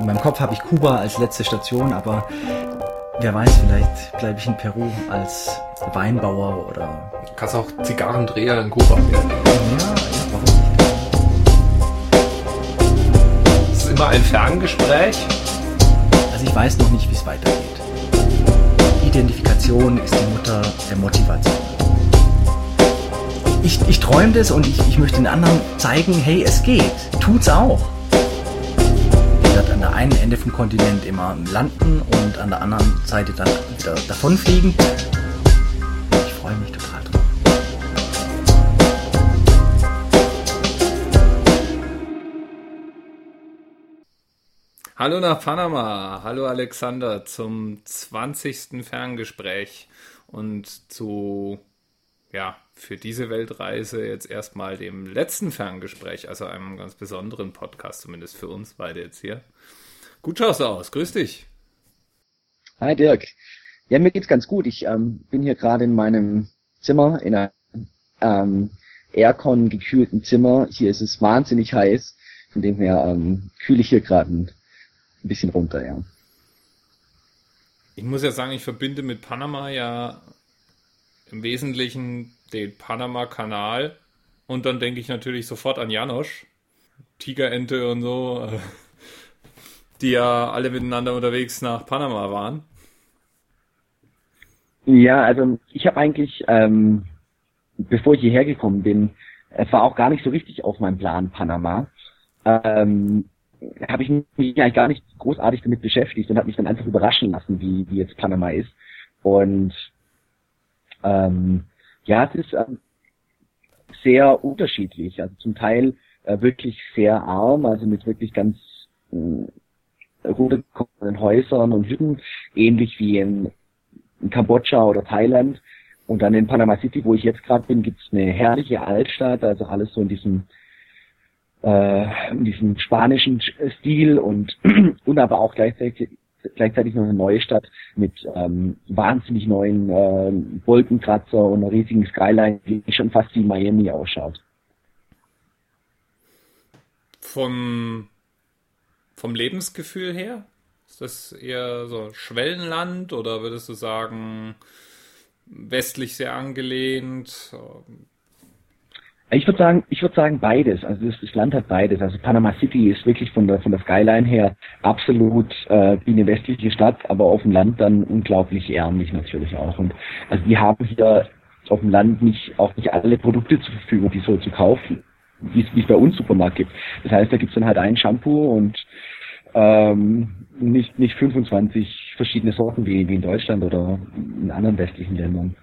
In meinem Kopf habe ich Kuba als letzte Station, aber wer weiß, vielleicht bleibe ich in Peru als Weinbauer oder. Du kannst auch Zigarrendreher in Kuba werden. Ja, warum nicht? Das ist immer ein Ferngespräch. Also ich weiß noch nicht, wie es weitergeht. Identifikation ist die Mutter der Motivation. Ich, ich träume das und ich, ich möchte den anderen zeigen, hey, es geht. Tut's auch. An der einen Ende vom Kontinent immer landen und an der anderen Seite dann wieder davonfliegen. Ich freue mich total drauf. Hallo nach Panama. Hallo Alexander zum 20. Ferngespräch und zu, ja, für diese Weltreise jetzt erstmal dem letzten Ferngespräch, also einem ganz besonderen Podcast, zumindest für uns beide jetzt hier. Gut schaust du aus. Grüß dich. Hi Dirk. Ja, mir geht's ganz gut. Ich ähm, bin hier gerade in meinem Zimmer, in einem ähm, Aircon gekühlten Zimmer. Hier ist es wahnsinnig heiß. Von dem her ähm, kühle ich hier gerade ein bisschen runter, ja. Ich muss ja sagen, ich verbinde mit Panama ja im Wesentlichen den Panama-Kanal und dann denke ich natürlich sofort an Janosch, Tigerente und so, die ja alle miteinander unterwegs nach Panama waren. Ja, also ich habe eigentlich, ähm, bevor ich hierher gekommen bin, es war auch gar nicht so richtig auf meinem Plan Panama. Ähm, habe ich mich eigentlich gar nicht großartig damit beschäftigt und habe mich dann einfach überraschen lassen, wie, wie jetzt Panama ist. Und ähm, ja, es ist ähm, sehr unterschiedlich. Also zum Teil äh, wirklich sehr arm, also mit wirklich ganz äh, runtergekommenen Häusern und Hütten, ähnlich wie in, in Kambodscha oder Thailand. Und dann in Panama City, wo ich jetzt gerade bin, gibt's eine herrliche Altstadt, also alles so in diesem äh, in diesem spanischen Stil und, und aber auch gleichzeitig gleichzeitig noch eine neue Stadt mit ähm, wahnsinnig neuen äh, Wolkenkratzer und einer riesigen Skyline, die schon fast wie Miami ausschaut. Vom, vom Lebensgefühl her? Ist das eher so Schwellenland oder würdest du sagen westlich sehr angelehnt? Ich würde sagen, ich würde sagen beides. Also das, das, Land hat beides. Also Panama City ist wirklich von der von der Skyline her absolut äh, wie eine westliche Stadt, aber auf dem Land dann unglaublich ärmlich natürlich auch. Und also die haben hier auf dem Land nicht auch nicht alle Produkte zur Verfügung, die so zu kaufen, wie es bei uns Supermarkt gibt. Das heißt, da gibt's dann halt ein Shampoo und ähm, nicht nicht 25 verschiedene Sorten wie, wie in Deutschland oder in anderen westlichen Ländern,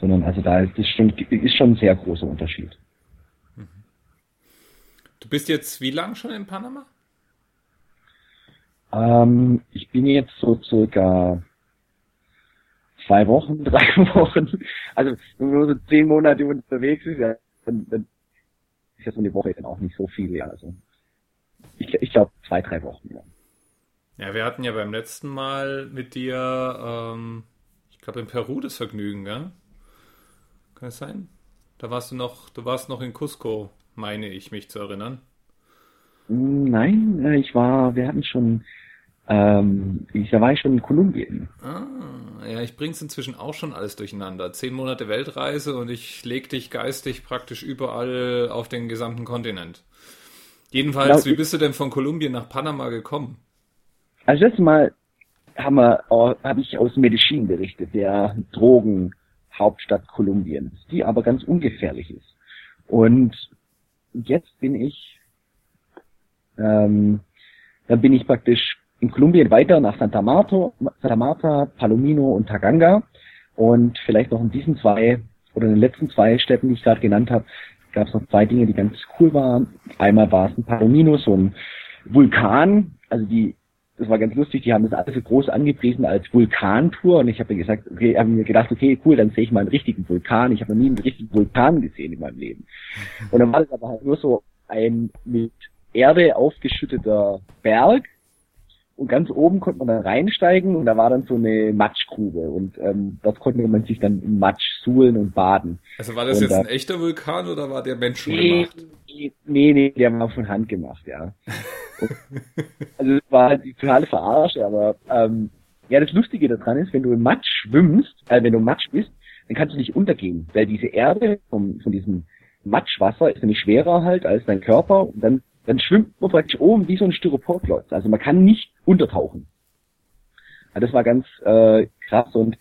sondern also da ist das schon ist schon ein sehr großer Unterschied. Du bist jetzt wie lang schon in Panama? Ähm, ich bin jetzt so circa zwei Wochen, drei Wochen. Also wenn man so zehn Monate unterwegs ist, ja, dann, dann ist ja so eine Woche dann auch nicht so viel. Ja. Also ich, ich glaube zwei, drei Wochen. Ja. ja, wir hatten ja beim letzten Mal mit dir, ähm, ich glaube in Peru das Vergnügen, gell? Kann es sein? Da warst du noch, du warst noch in Cusco meine ich mich zu erinnern. Nein, äh, ich war, wir hatten schon, ähm, ich, da war ich schon in Kolumbien. Ah, ja, ich bring's inzwischen auch schon alles durcheinander. Zehn Monate Weltreise und ich leg dich geistig praktisch überall auf den gesamten Kontinent. Jedenfalls, genau, wie bist du denn von Kolumbien nach Panama gekommen? Also das Mal habe ich aus Medellin berichtet, der Drogenhauptstadt Kolumbiens, die aber ganz ungefährlich ist. Und jetzt bin ich, ähm, dann bin ich praktisch in Kolumbien weiter nach Santa Marta, Santa Marta, Palomino und Taganga und vielleicht noch in diesen zwei oder in den letzten zwei Städten, die ich gerade genannt habe, gab es noch zwei Dinge, die ganz cool waren. Einmal war es ein Palomino, so ein Vulkan, also die, das war ganz lustig, die haben das alles so groß angepriesen als Vulkantour und ich habe mir gesagt, okay, habe mir gedacht, okay, cool, dann sehe ich mal einen richtigen Vulkan. Ich habe noch nie einen richtigen Vulkan gesehen in meinem Leben. Und dann war das aber halt nur so ein mit Erde aufgeschütteter Berg und ganz oben konnte man dann reinsteigen und da war dann so eine Matschgrube und ähm, dort konnte man sich dann im Matsch suhlen und baden. Also war das und jetzt da, ein echter Vulkan oder war der nee, menschengemacht? nee, nee, der war von Hand gemacht, ja. Also es war halt die totale Verarsche, aber ähm, ja, das Lustige daran ist, wenn du im Matsch schwimmst, äh, wenn du im Matsch bist, dann kannst du nicht untergehen, weil diese Erde vom, von diesem Matschwasser ist nämlich schwerer halt als dein Körper und dann dann schwimmt man praktisch oben wie so ein Styroporklotz. Also man kann nicht untertauchen. Ja, das war ganz äh, krass und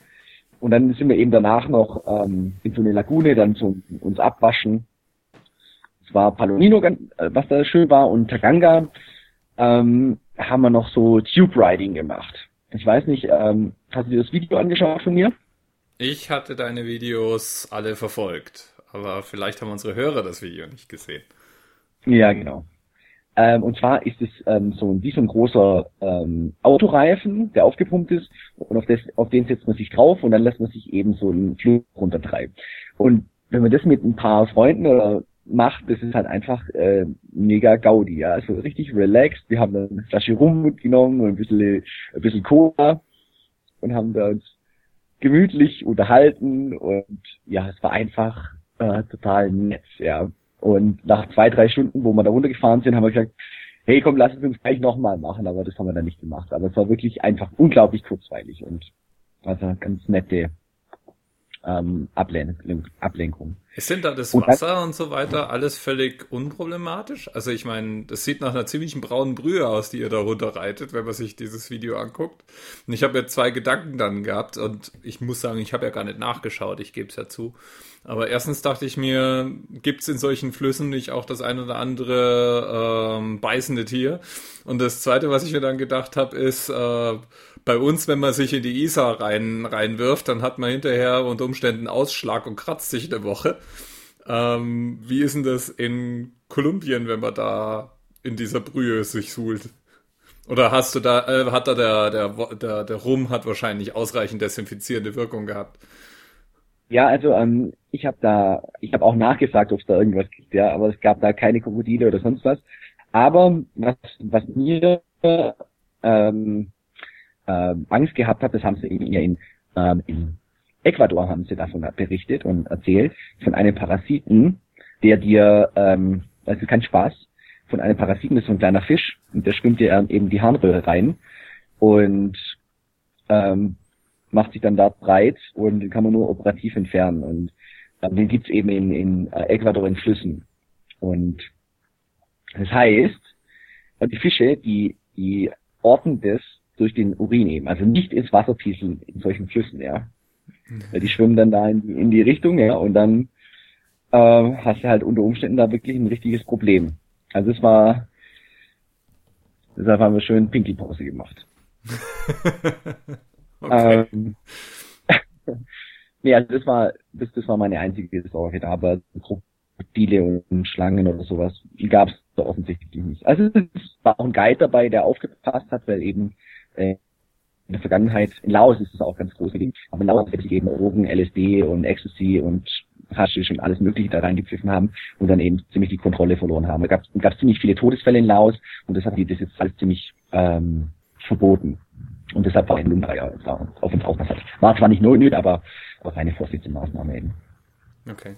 und dann sind wir eben danach noch ähm, in so eine Lagune, dann zum uns abwaschen. Es war Palomino, äh, was da schön war, und Taganga ähm, haben wir noch so Tube Riding gemacht. Ich weiß nicht, ähm, hast du dir das Video angeschaut von mir? Ich hatte deine Videos alle verfolgt, aber vielleicht haben unsere Hörer das Video nicht gesehen. Ja, genau. Ähm, und zwar ist es ähm, so ein, wie so ein großer ähm, Autoreifen, der aufgepumpt ist und auf, das, auf den setzt man sich drauf und dann lässt man sich eben so einen Flug runtertreiben. Und wenn man das mit ein paar Freunden oder macht, das ist halt einfach äh, mega Gaudi, ja. Also richtig relaxed. Wir haben dann eine Flasche Rum mitgenommen und ein bisschen, ein bisschen Cola und haben da uns gemütlich unterhalten und ja, es war einfach äh, total nett, ja. Und nach zwei, drei Stunden, wo wir da runtergefahren sind, haben wir gesagt, hey komm, lass es uns gleich nochmal machen, aber das haben wir dann nicht gemacht. Aber es war wirklich einfach unglaublich kurzweilig und also ganz nette ähm, Ablenkung. Ablenkung. Ist denn da das Und dann- Wasser und so weiter alles völlig unproblematisch? Also ich meine, das sieht nach einer ziemlichen braunen Brühe aus, die ihr da runterreitet, wenn man sich dieses Video anguckt. Und ich habe jetzt zwei Gedanken dann gehabt und ich muss sagen, ich habe ja gar nicht nachgeschaut, ich gebe es ja zu. Aber erstens dachte ich mir, gibt es in solchen Flüssen nicht auch das ein oder andere ähm, beißende Tier? Und das Zweite, was ich mir dann gedacht habe, ist, äh, bei uns, wenn man sich in die Isar rein, reinwirft, dann hat man hinterher unter Umständen Ausschlag und kratzt sich eine Woche. Ähm, wie ist denn das in Kolumbien, wenn man da in dieser Brühe sich suhlt? Oder hast du da, äh, hat da der, der, der, der Rum hat wahrscheinlich ausreichend desinfizierende Wirkung gehabt? Ja, also ähm, ich habe da, ich habe auch nachgefragt, ob es da irgendwas gibt, ja, aber es gab da keine Krokodile oder sonst was. Aber was, was mir ähm, ähm, Angst gehabt hat, das haben sie eben ja in, ähm, in Ecuador haben sie davon berichtet und erzählt, von einem Parasiten, der dir, ähm, also kein Spaß, von einem Parasiten, das ist so ein kleiner Fisch, und der schwimmt dir eben die Harnröhre rein und ähm, macht sich dann da breit und den kann man nur operativ entfernen. Und ähm, den gibt's eben in, in äh, Ecuador in Flüssen. Und das heißt, äh, die Fische, die, die orten das durch den Urin eben, also nicht ins Wasser pieseln in solchen Flüssen, ja. Weil die schwimmen dann da in, in die Richtung, ja, und dann äh, hast du halt unter Umständen da wirklich ein richtiges Problem. Also es war, deshalb haben wir schön Pinkelpause gemacht. Okay. Ähm, nee, also das war, das, das war meine einzige Sorge da, aber Krokodile und Schlangen oder sowas gab es da offensichtlich nicht. Also es war auch ein Guide dabei, der aufgepasst hat, weil eben äh, in der Vergangenheit, in Laos ist es auch ganz groß gewesen, aber in Laos sich eben Drogen, LSD und Ecstasy und Haschisch und alles mögliche da reingepfiffen haben und dann eben ziemlich die Kontrolle verloren haben. Da gab es ziemlich viele Todesfälle in Laos und deshalb hat die das jetzt alles ziemlich ähm, verboten. Und deshalb war ein Lumba ja da auf uns aufpasst. War zwar nicht nötig, aber auch eine Vorsichtsmaßnahme eben. Okay.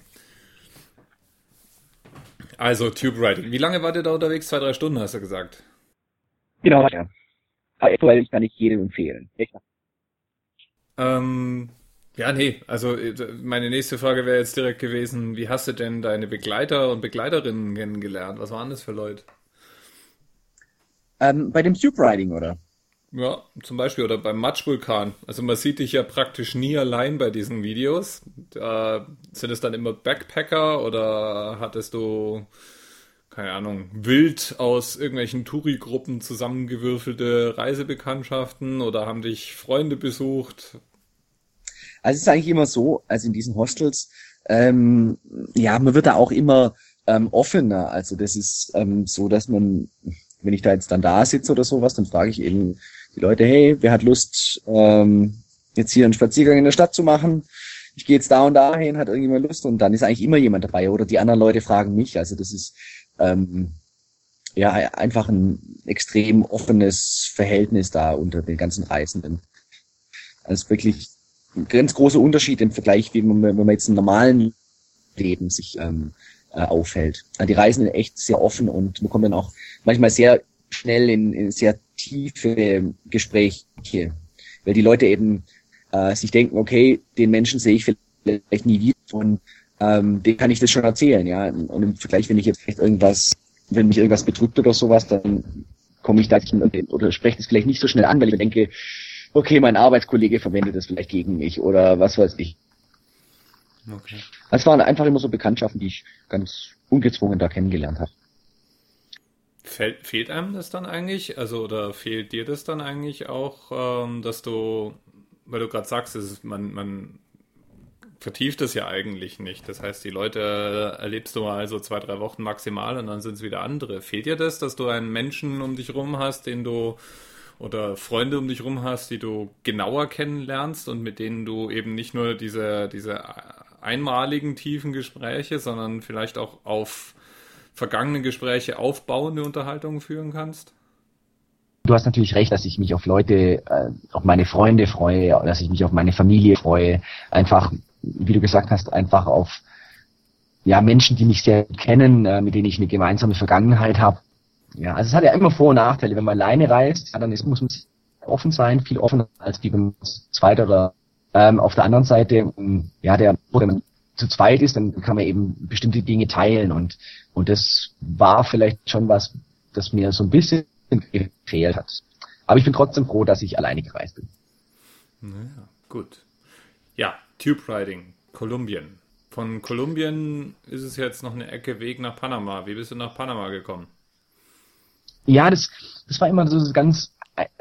Also Tube Riding. Wie lange wart ihr da unterwegs? Zwei, drei Stunden, hast du gesagt. Genau, ja. Aktuell kann ich jedem empfehlen. Echt. Ähm, ja, nee, also äh, meine nächste Frage wäre jetzt direkt gewesen, wie hast du denn deine Begleiter und Begleiterinnen kennengelernt? Was waren das für Leute? Ähm, bei dem Tube Riding, oder? Ja, zum Beispiel oder beim Matschvulkan. Also man sieht dich ja praktisch nie allein bei diesen Videos. Äh, sind es dann immer Backpacker oder hattest du, keine Ahnung, wild aus irgendwelchen Touri-Gruppen zusammengewürfelte Reisebekanntschaften oder haben dich Freunde besucht? Also es ist eigentlich immer so, also in diesen Hostels, ähm, ja, man wird da auch immer ähm, offener. Also das ist ähm, so, dass man, wenn ich da jetzt dann da sitze oder sowas, dann frage ich eben die Leute, hey, wer hat Lust, ähm, jetzt hier einen Spaziergang in der Stadt zu machen? Ich gehe jetzt da und dahin, hat irgendjemand Lust? Und dann ist eigentlich immer jemand dabei. Oder die anderen Leute fragen mich. Also das ist ähm, ja einfach ein extrem offenes Verhältnis da unter den ganzen Reisenden. Also wirklich ein ganz großer Unterschied im Vergleich, wie man, wenn man jetzt im normalen Leben sich ähm, äh, aufhält. Die Reisenden echt sehr offen und man kommt dann auch manchmal sehr schnell in, in sehr tiefe Gespräche, weil die Leute eben äh, sich denken, okay, den Menschen sehe ich vielleicht nie wieder und ähm, dem kann ich das schon erzählen, ja. Und im Vergleich, wenn ich jetzt vielleicht irgendwas, wenn mich irgendwas bedrückt oder sowas, dann komme ich da oder spreche das vielleicht nicht so schnell an, weil ich denke, okay, mein Arbeitskollege verwendet das vielleicht gegen mich oder was weiß ich. Okay. Es waren einfach immer so Bekanntschaften, die ich ganz ungezwungen da kennengelernt habe. Fehlt, einem das dann eigentlich? Also, oder fehlt dir das dann eigentlich auch, ähm, dass du, weil du gerade sagst, ist, man, man vertieft es ja eigentlich nicht. Das heißt, die Leute erlebst du mal so zwei, drei Wochen maximal und dann sind es wieder andere. Fehlt dir das, dass du einen Menschen um dich rum hast, den du oder Freunde um dich rum hast, die du genauer kennenlernst und mit denen du eben nicht nur diese, diese einmaligen tiefen Gespräche, sondern vielleicht auch auf vergangene Gespräche aufbauende Unterhaltungen führen kannst? Du hast natürlich recht, dass ich mich auf Leute, äh, auf meine Freunde freue, dass ich mich auf meine Familie freue. Einfach, wie du gesagt hast, einfach auf ja, Menschen, die mich sehr kennen, äh, mit denen ich eine gemeinsame Vergangenheit habe. Ja, also es hat ja immer Vor- und Nachteile. Wenn man alleine reist, dann ist, muss man offen sein, viel offener als die, wenn man zweit oder ähm, auf der anderen Seite, ja, der, wenn man zu zweit ist, dann kann man eben bestimmte Dinge teilen und, und das war vielleicht schon was, das mir so ein bisschen gefehlt hat. Aber ich bin trotzdem froh, dass ich alleine gereist bin. Naja, gut. Ja, Tube Riding, Kolumbien. Von Kolumbien ist es jetzt noch eine Ecke Weg nach Panama. Wie bist du nach Panama gekommen? Ja, das, das war immer so ganz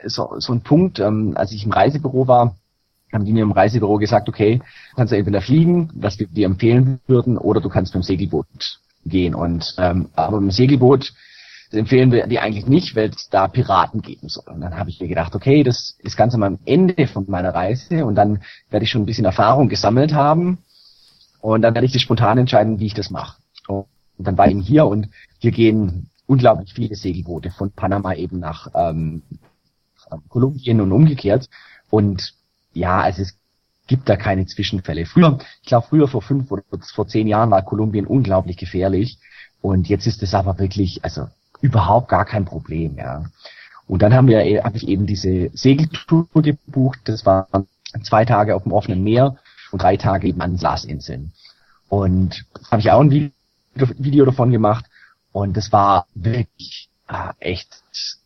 so, so ein Punkt, ähm, als ich im Reisebüro war, haben die mir im Reisebüro gesagt, okay, kannst du entweder fliegen, was wir dir empfehlen würden, oder du kannst mit dem Segelboot gehen. Und ähm, aber dem Segelboot empfehlen wir die eigentlich nicht, weil es da Piraten geben soll. Und dann habe ich mir gedacht, okay, das ist ganz am Ende von meiner Reise und dann werde ich schon ein bisschen Erfahrung gesammelt haben und dann werde ich das spontan entscheiden, wie ich das mache. Und dann war ich hier und hier gehen unglaublich viele Segelboote von Panama eben nach ähm, Kolumbien und umgekehrt. Und ja, es gibt da keine Zwischenfälle. Früher, ich glaube früher vor fünf oder vor zehn Jahren war Kolumbien unglaublich gefährlich und jetzt ist es aber wirklich, also überhaupt gar kein Problem, ja. Und dann haben wir, äh, habe ich eben diese Segeltour gebucht. Das waren zwei Tage auf dem offenen Meer und drei Tage eben an Glasinseln. Und habe ich auch ein Video davon gemacht. Und das war wirklich äh, echt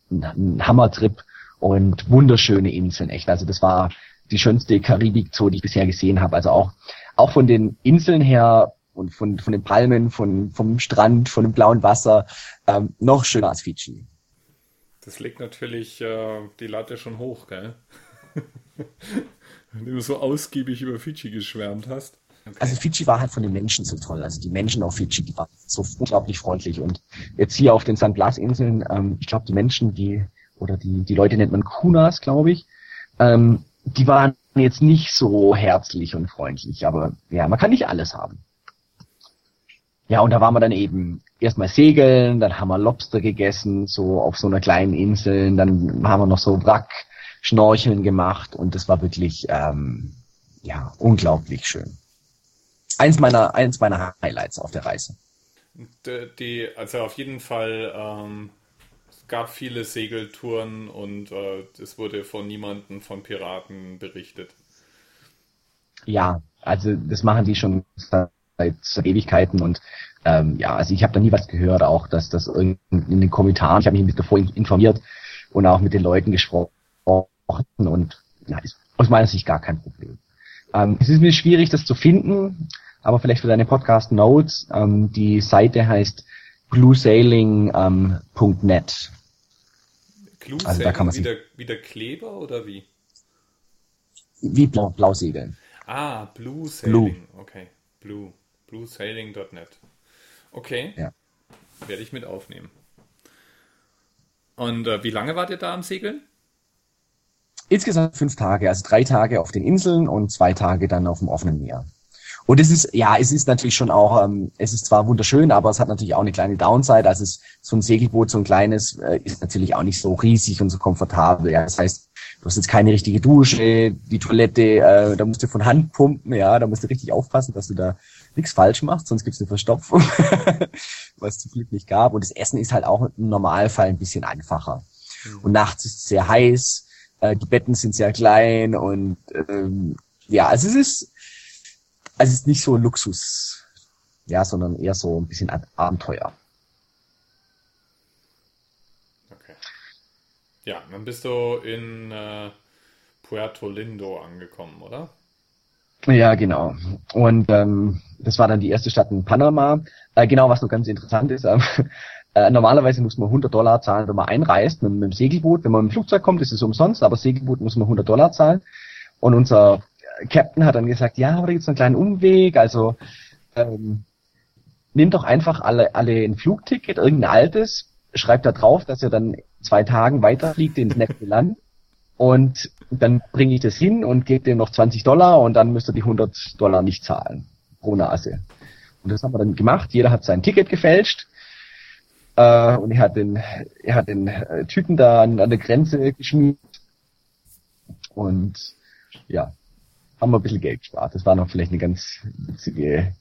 ein Hammertrip und wunderschöne Inseln, echt. Also das war die schönste Karibik-Zoo, die ich bisher gesehen habe. Also auch, auch von den Inseln her und von, von den Palmen, von, vom Strand, von dem blauen Wasser, ähm, noch schöner als Fidschi. Das legt natürlich äh, die Latte schon hoch, gell? Wenn du so ausgiebig über Fidschi geschwärmt hast. Okay. Also Fidschi war halt von den Menschen so toll. Also die Menschen auf Fidschi, die waren so unglaublich freundlich. Und jetzt hier auf den St. Blas-Inseln, ähm, ich glaube, die Menschen, die, oder die, die Leute nennt man Kunas, glaube ich, ähm, die waren jetzt nicht so herzlich und freundlich, aber ja, man kann nicht alles haben. Ja, und da waren wir dann eben erstmal segeln, dann haben wir Lobster gegessen, so auf so einer kleinen Insel, dann haben wir noch so Wrack-Schnorcheln gemacht und das war wirklich, ähm, ja, unglaublich schön. Eins meiner, eins meiner Highlights auf der Reise. Die, also auf jeden Fall ähm, gab viele Segeltouren und äh, wurde von niemandem von Piraten berichtet. Ja, also das machen die schon seit, Ewigkeiten und ähm, ja, also ich habe da nie was gehört, auch dass das in den Kommentaren, ich habe mich ein bisschen davor informiert und auch mit den Leuten gesprochen und ja, ist aus meiner Sicht gar kein Problem. Ähm, es ist mir schwierig, das zu finden, aber vielleicht für deine Podcast Notes, ähm, die Seite heißt bluesailing.net. Clue also da kann man wie, der, wie der Kleber oder wie? Wie Blau, Blausegeln. Ah, Blue Sailing. Blue. Okay. Blue. Bluesailing.net. Okay. Ja. Werde ich mit aufnehmen. Und äh, wie lange wart ihr da am Segeln? Insgesamt fünf Tage, also drei Tage auf den Inseln und zwei Tage dann auf dem offenen Meer. Und es ist, ja, es ist natürlich schon auch, ähm, es ist zwar wunderschön, aber es hat natürlich auch eine kleine Downside. Also es, so ein Segelboot, so ein kleines, äh, ist natürlich auch nicht so riesig und so komfortabel. Ja, das heißt, du hast jetzt keine richtige Dusche, die Toilette, äh, da musst du von Hand pumpen, ja, da musst du richtig aufpassen, dass du da nichts falsch machst, sonst gibt's eine Verstopfung, was zum Glück nicht gab. Und das Essen ist halt auch im Normalfall ein bisschen einfacher. Mhm. Und nachts ist es sehr heiß, äh, die Betten sind sehr klein und ähm, ja, also es ist, also es ist nicht so Luxus, ja, sondern eher so ein bisschen Abenteuer. Okay. Ja, dann bist du in äh, Puerto Lindo angekommen, oder? Ja, genau. Und ähm, das war dann die erste Stadt in Panama. Äh, genau, was noch ganz interessant ist, äh, äh, normalerweise muss man 100 Dollar zahlen, wenn man einreist mit, mit dem Segelboot. Wenn man mit dem Flugzeug kommt, ist es umsonst, aber Segelboot muss man 100 Dollar zahlen. Und unser Captain hat dann gesagt, ja, aber da gibt's einen kleinen Umweg, also ähm, nimm doch einfach alle, alle ein Flugticket, irgendein altes, schreibt da drauf, dass er dann zwei Tagen weiterfliegt ins nächste Land und dann bringe ich das hin und gebe dem noch 20 Dollar und dann müsst ihr die 100 Dollar nicht zahlen pro Nase. Und das haben wir dann gemacht. Jeder hat sein Ticket gefälscht äh, und er hat den, er hat den äh, Typen da an, an der Grenze geschmiert und ja, haben wir ein bisschen Geld gespart. Das war noch vielleicht eine ganz witzige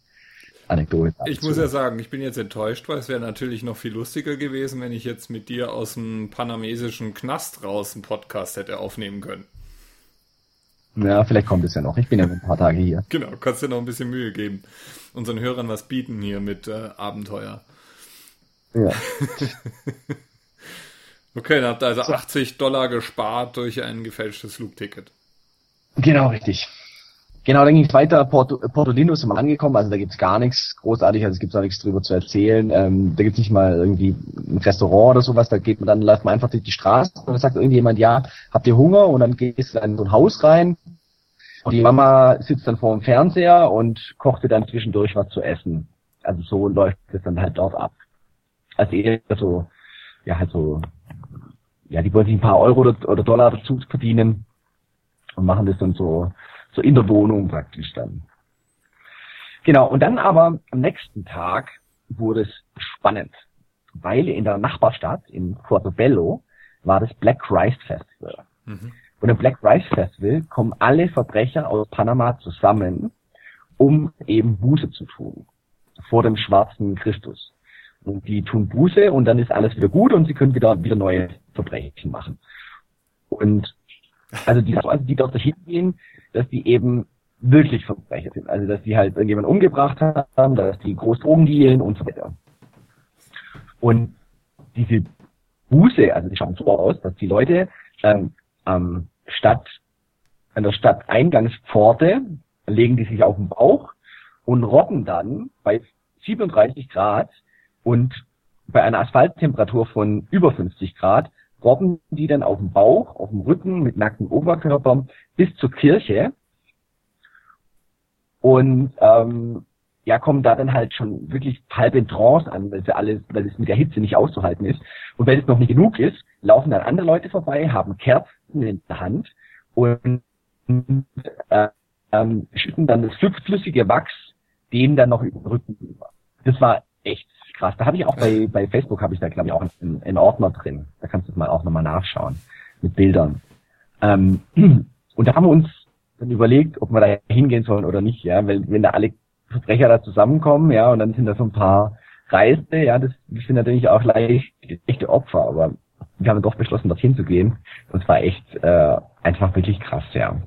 Anekdote. Dazu. Ich muss ja sagen, ich bin jetzt enttäuscht, weil es wäre natürlich noch viel lustiger gewesen, wenn ich jetzt mit dir aus dem panamesischen Knast raus einen Podcast hätte aufnehmen können. Ja, vielleicht kommt es ja noch. Ich bin ja ein paar Tage hier. Genau, kannst dir noch ein bisschen Mühe geben. Unseren Hörern was bieten hier mit äh, Abenteuer. Ja. okay, dann habt ihr also so. 80 Dollar gespart durch ein gefälschtes Flugticket. Genau, richtig. Genau, dann ging es weiter. Porto, Porto Lindo sind wir angekommen, also da gibt's gar nichts großartig, also es gibt auch nichts drüber zu erzählen. Ähm, da gibt's nicht mal irgendwie ein Restaurant oder sowas, da geht man dann, läuft man einfach durch die Straße und dann sagt irgendjemand, ja, habt ihr Hunger? Und dann gehst du dann in so ein Haus rein und die Mama sitzt dann vor dem Fernseher und kochte dann zwischendurch was zu essen. Also so läuft es dann halt dort ab. Also eher so, ja halt so, ja, die wollen sich ein paar Euro oder Dollar dazu verdienen und machen das dann so so in der Wohnung praktisch dann. Genau, und dann aber am nächsten Tag wurde es spannend, weil in der Nachbarstadt, in Portobello, war das Black Rice Festival. Mhm. Und im Black Rice Festival kommen alle Verbrecher aus Panama zusammen, um eben Buße zu tun vor dem schwarzen Christus. Und die tun Buße und dann ist alles wieder gut und sie können wieder, wieder neue Verbrechen machen. Und also die, also die dort hingehen, dass die eben wirklich Verbrecher sind. Also dass die halt irgendjemanden umgebracht haben, dass die groß Drogen dealen und so weiter. Und diese Buße, also die schauen so aus, dass die Leute ähm, am Stadt, an der Stadteingangspforte legen die sich auf den Bauch und robben dann bei 37 Grad und bei einer Asphalttemperatur von über 50 Grad robben die dann auf dem Bauch, auf dem Rücken mit nacktem Oberkörper bis zur Kirche und ähm, ja, kommen da dann halt schon wirklich halb in Trance an, weil sie alles, weil es mit der Hitze nicht auszuhalten ist. Und wenn es noch nicht genug ist, laufen dann andere Leute vorbei, haben Kerzen in der Hand und äh, ähm, schütten dann das flüssige Wachs denen dann noch über den Rücken über. Das war echt krass. Da habe ich auch bei, bei Facebook habe ich da glaube ich auch einen, einen Ordner drin. Da kannst du mal auch nochmal nachschauen mit Bildern. Ähm, und da haben wir uns dann überlegt, ob wir da hingehen sollen oder nicht, ja, weil wenn da alle Verbrecher da zusammenkommen, ja, und dann sind da so ein paar Reisende, ja, das, das sind natürlich auch leicht echte Opfer, aber wir haben doch beschlossen, dorthin zu gehen. Und es war echt äh, einfach wirklich krass, ja.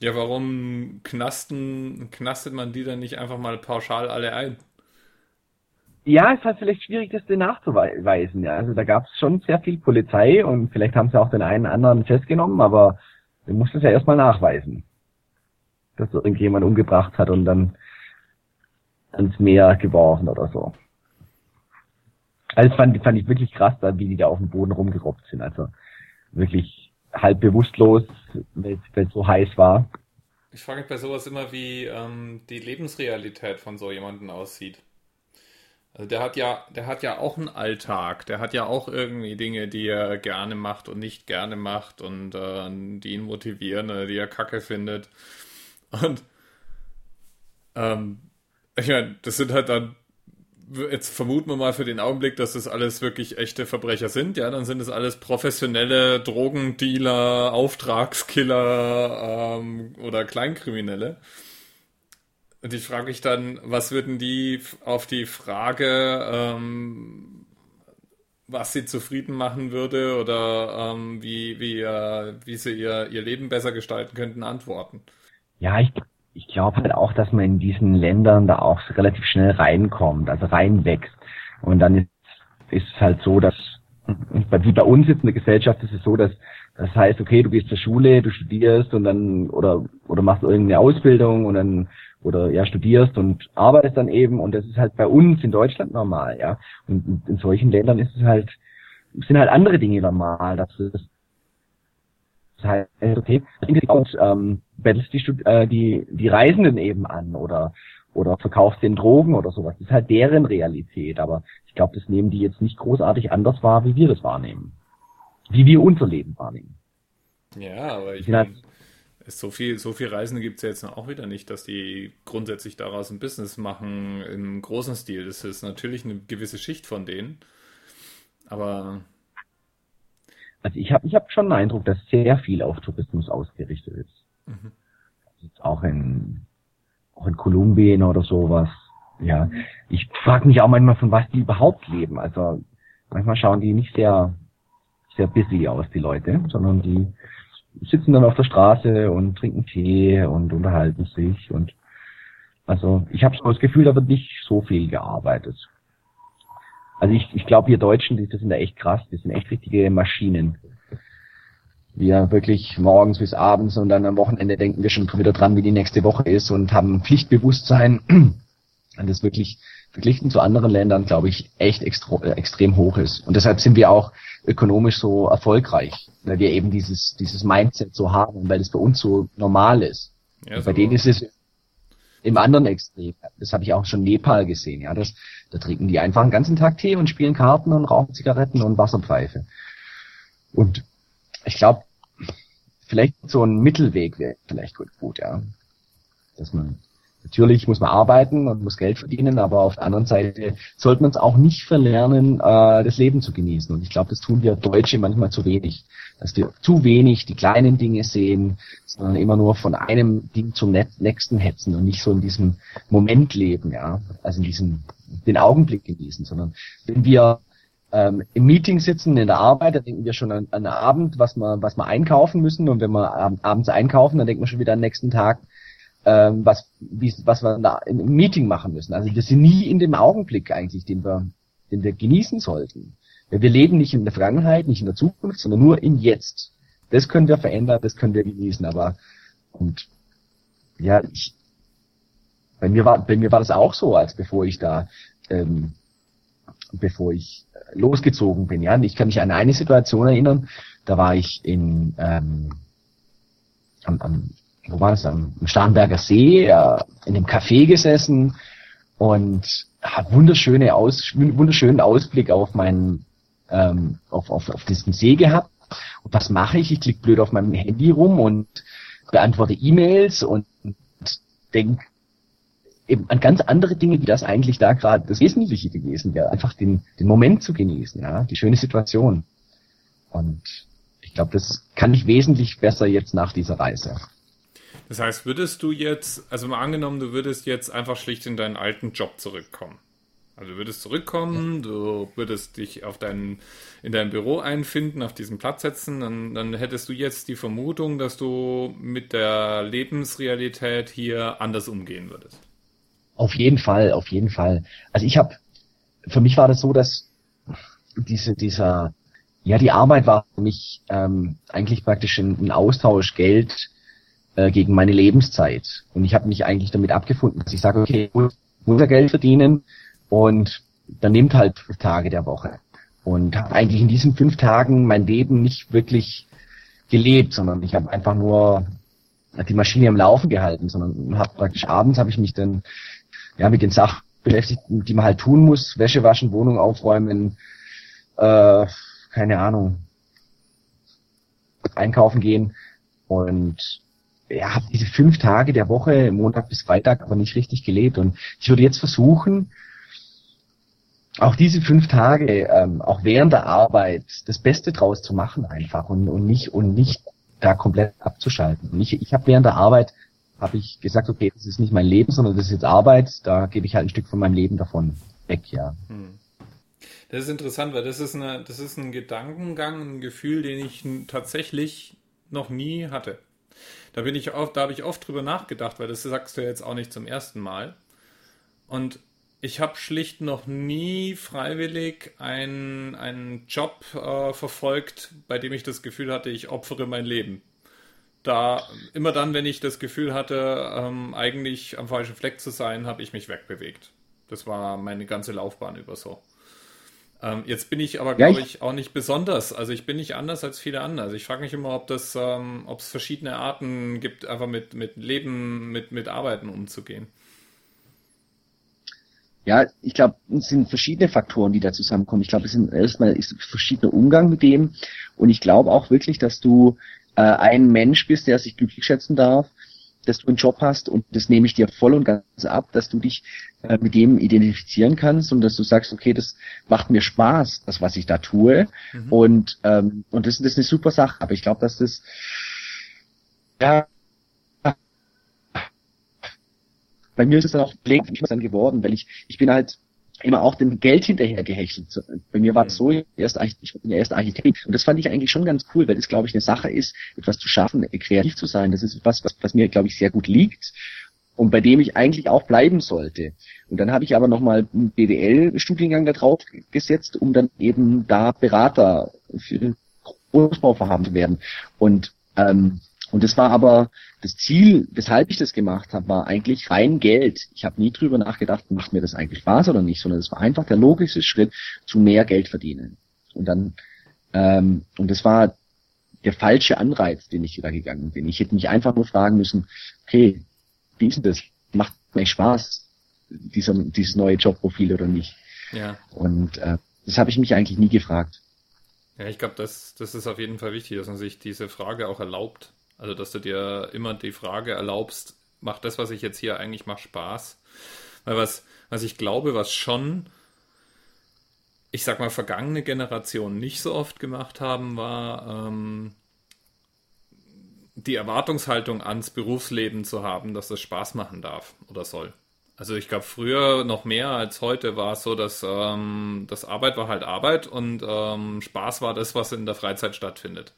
Ja, warum knasten, knastet man die dann nicht einfach mal pauschal alle ein? Ja, es halt vielleicht schwierig, das denn nachzuweisen. Ja. Also da gab es schon sehr viel Polizei und vielleicht haben sie auch den einen anderen festgenommen, aber wir mussten es ja erstmal nachweisen, dass irgendjemand umgebracht hat und dann ans Meer geworfen oder so. Also fand, fand ich wirklich krass, da, wie die da auf dem Boden rumgerobbt sind. Also wirklich halb bewusstlos, weil es so heiß war. Ich frage mich bei sowas immer, wie ähm, die Lebensrealität von so jemandem aussieht. Also der hat ja, der hat ja auch einen Alltag, der hat ja auch irgendwie Dinge, die er gerne macht und nicht gerne macht und äh, die ihn motivieren oder die er kacke findet. Und Ähm, ich meine, das sind halt dann jetzt vermuten wir mal für den Augenblick, dass das alles wirklich echte Verbrecher sind, ja, dann sind es alles professionelle Drogendealer, Auftragskiller ähm, oder Kleinkriminelle. Und ich frage mich dann, was würden die auf die Frage, ähm, was sie zufrieden machen würde oder ähm, wie, wie, äh, wie sie ihr, ihr Leben besser gestalten könnten, antworten? Ja, ich ich glaube halt auch, dass man in diesen Ländern da auch relativ schnell reinkommt, also reinwächst. Und dann ist, ist es halt so, dass wie bei uns jetzt in der Gesellschaft ist es so, dass das heißt, okay, du gehst zur Schule, du studierst und dann oder oder machst irgendeine Ausbildung und dann oder ja studierst und arbeitest dann eben und das ist halt bei uns in Deutschland normal, ja. Und in solchen Ländern ist es halt sind halt andere Dinge normal, dass es das heißt, okay, und ähm, bettelst die, äh, die, die Reisenden eben an oder oder verkaufst den Drogen oder sowas. Das ist halt deren Realität, aber ich glaube, das nehmen die jetzt nicht großartig anders wahr, wie wir das wahrnehmen. Wie wir unser Leben wahrnehmen. Ja, aber ich meine, so viel, so viel Reisende gibt es ja jetzt auch wieder nicht, dass die grundsätzlich daraus ein Business machen im großen Stil. Das ist natürlich eine gewisse Schicht von denen. Aber also ich habe ich hab schon den Eindruck, dass sehr viel auf Tourismus ausgerichtet ist. Mhm. Auch in auch in Kolumbien oder sowas. Ja, ich frage mich auch manchmal, von was die überhaupt leben. Also manchmal schauen die nicht sehr sehr busy aus, die Leute, sondern die sitzen dann auf der Straße und trinken Tee und unterhalten sich und also ich habe so das Gefühl, da wird nicht so viel gearbeitet. Also ich, ich glaube, wir Deutschen, die, das sind da echt krass, die sind echt richtige Maschinen. Wir wirklich morgens bis abends und dann am Wochenende denken wir schon wieder dran, wie die nächste Woche ist und haben Pflichtbewusstsein. Und das wirklich verglichen zu anderen Ländern, glaube ich, echt extra, äh, extrem hoch ist. Und deshalb sind wir auch ökonomisch so erfolgreich, weil wir eben dieses, dieses Mindset so haben, weil es bei uns so normal ist. Ja, so bei denen ist es im anderen Extrem. Das habe ich auch schon Nepal gesehen. Ja, das, da trinken die einfach den ganzen Tag Tee und spielen Karten und rauchen Zigaretten und Wasserpfeife. Und ich glaube, vielleicht so ein Mittelweg wäre vielleicht gut, gut, ja. Dass man Natürlich muss man arbeiten und muss Geld verdienen, aber auf der anderen Seite sollte man es auch nicht verlernen, äh, das Leben zu genießen. Und ich glaube, das tun wir Deutsche manchmal zu wenig. Dass wir zu wenig die kleinen Dinge sehen, sondern immer nur von einem Ding zum nächsten hetzen und nicht so in diesem Moment leben, ja. Also in diesem, den Augenblick genießen, sondern wenn wir ähm, im Meeting sitzen, in der Arbeit, da denken wir schon an, an Abend, was wir, was wir einkaufen müssen. Und wenn wir abends einkaufen, dann denken wir schon wieder am nächsten Tag, ähm, was, wie, was wir da im Meeting machen müssen. Also wir sind nie in dem Augenblick eigentlich, den wir, den wir genießen sollten. Wir leben nicht in der Vergangenheit, nicht in der Zukunft, sondern nur im Jetzt. Das können wir verändern, das können wir genießen. Aber und ja, ich, bei mir war bei mir war das auch so, als bevor ich da ähm, bevor ich losgezogen bin. Ja, ich kann mich an eine Situation erinnern. Da war ich in ähm, am, am wo war das, am Starnberger See, äh, in dem Café gesessen und hat wunderschöne Aus, wunderschönen Ausblick auf meinen, ähm, auf, auf, auf diesen See gehabt. Und was mache ich? Ich klicke blöd auf meinem Handy rum und beantworte E-Mails und denke eben an ganz andere Dinge, wie das eigentlich da gerade das Wesentliche gewesen wäre. Einfach den, den Moment zu genießen, ja, die schöne Situation. Und ich glaube, das kann ich wesentlich besser jetzt nach dieser Reise. Das heißt, würdest du jetzt, also mal angenommen, du würdest jetzt einfach schlicht in deinen alten Job zurückkommen. Also du würdest zurückkommen, du würdest dich auf dein, in dein Büro einfinden, auf diesen Platz setzen, dann, dann hättest du jetzt die Vermutung, dass du mit der Lebensrealität hier anders umgehen würdest. Auf jeden Fall, auf jeden Fall. Also ich habe, für mich war das so, dass diese, dieser, ja, die Arbeit war für mich ähm, eigentlich praktisch ein, ein Austausch Geld äh, gegen meine Lebenszeit. Und ich habe mich eigentlich damit abgefunden, dass ich sage, okay, ich muss ja Geld verdienen und dann nimmt halt fünf Tage der Woche. Und habe eigentlich in diesen fünf Tagen mein Leben nicht wirklich gelebt, sondern ich habe einfach nur die Maschine am Laufen gehalten, sondern habe praktisch abends habe ich mich dann ja mit den Sachen beschäftigt, die man halt tun muss, Wäsche waschen, Wohnung aufräumen, äh, keine Ahnung, einkaufen gehen und ja, habe diese fünf Tage der Woche, Montag bis Freitag, aber nicht richtig gelebt. Und ich würde jetzt versuchen, auch diese fünf Tage, ähm, auch während der Arbeit, das Beste draus zu machen einfach und, und nicht und nicht da komplett abzuschalten. Und ich, ich habe während der Arbeit habe ich gesagt, okay, das ist nicht mein Leben, sondern das ist jetzt Arbeit, da gebe ich halt ein Stück von meinem Leben davon weg, ja. Hm. Das ist interessant, weil das ist eine, das ist ein Gedankengang, ein Gefühl, den ich tatsächlich noch nie hatte. Da bin ich oft, da habe ich oft drüber nachgedacht, weil das sagst du jetzt auch nicht zum ersten Mal. Und ich habe schlicht noch nie freiwillig einen, einen Job äh, verfolgt, bei dem ich das Gefühl hatte, ich opfere mein Leben. Da immer dann, wenn ich das Gefühl hatte, ähm, eigentlich am falschen Fleck zu sein, habe ich mich wegbewegt. Das war meine ganze Laufbahn über so. Ähm, jetzt bin ich aber, glaube ja, ich, auch nicht besonders. Also ich bin nicht anders als viele andere. Also ich frage mich immer, ob das, ähm, ob es verschiedene Arten gibt, einfach mit, mit Leben, mit, mit Arbeiten umzugehen. Ja, ich glaube, es sind verschiedene Faktoren, die da zusammenkommen. Ich glaube, es sind erstmal ist verschiedener Umgang mit dem. Und ich glaube auch wirklich, dass du äh, ein Mensch bist, der sich glücklich schätzen darf, dass du einen Job hast und das nehme ich dir voll und ganz ab, dass du dich äh, mit dem identifizieren kannst und dass du sagst, okay, das macht mir Spaß, das, was ich da tue. Mhm. Und, ähm, und das, das ist eine super Sache. Aber ich glaube, dass das ja bei mir ist es dann auch pfleglich dann geworden, weil ich, ich bin halt immer auch dem Geld hinterher gehechelt. Bei mir war es so, erst, ich bin ja erst Architekt und das fand ich eigentlich schon ganz cool, weil das, glaube ich, eine Sache ist, etwas zu schaffen, kreativ zu sein. Das ist etwas, was, was mir, glaube ich, sehr gut liegt und bei dem ich eigentlich auch bleiben sollte. Und dann habe ich aber nochmal einen BWL-Studiengang da drauf gesetzt, um dann eben da Berater für Großbauvorhaben zu werden. Und ähm, und das war aber das Ziel, weshalb ich das gemacht habe, war eigentlich rein Geld. Ich habe nie drüber nachgedacht, macht mir das eigentlich Spaß oder nicht, sondern es war einfach der logische Schritt zu mehr Geld verdienen. Und dann, ähm, und das war der falsche Anreiz, den ich da gegangen bin. Ich hätte mich einfach nur fragen müssen, okay, wie ist denn das? Macht mir Spaß, dieser, dieses neue Jobprofil oder nicht? Ja. Und äh, das habe ich mich eigentlich nie gefragt. Ja, ich glaube, das, das ist auf jeden Fall wichtig, dass man sich diese Frage auch erlaubt. Also, dass du dir immer die Frage erlaubst, macht das, was ich jetzt hier eigentlich mache, Spaß? Weil was, was ich glaube, was schon, ich sag mal, vergangene Generationen nicht so oft gemacht haben, war ähm, die Erwartungshaltung ans Berufsleben zu haben, dass das Spaß machen darf oder soll. Also ich glaube, früher noch mehr als heute war es so, dass ähm, das Arbeit war halt Arbeit und ähm, Spaß war das, was in der Freizeit stattfindet.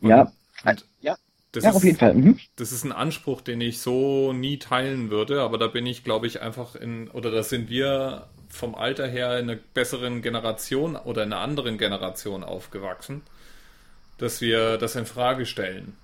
Und ja, und ja. Das ja, ist, auf jeden Fall. Mhm. Das ist ein Anspruch, den ich so nie teilen würde, aber da bin ich, glaube ich, einfach in, oder da sind wir vom Alter her in einer besseren Generation oder in einer anderen Generation aufgewachsen, dass wir das in Frage stellen.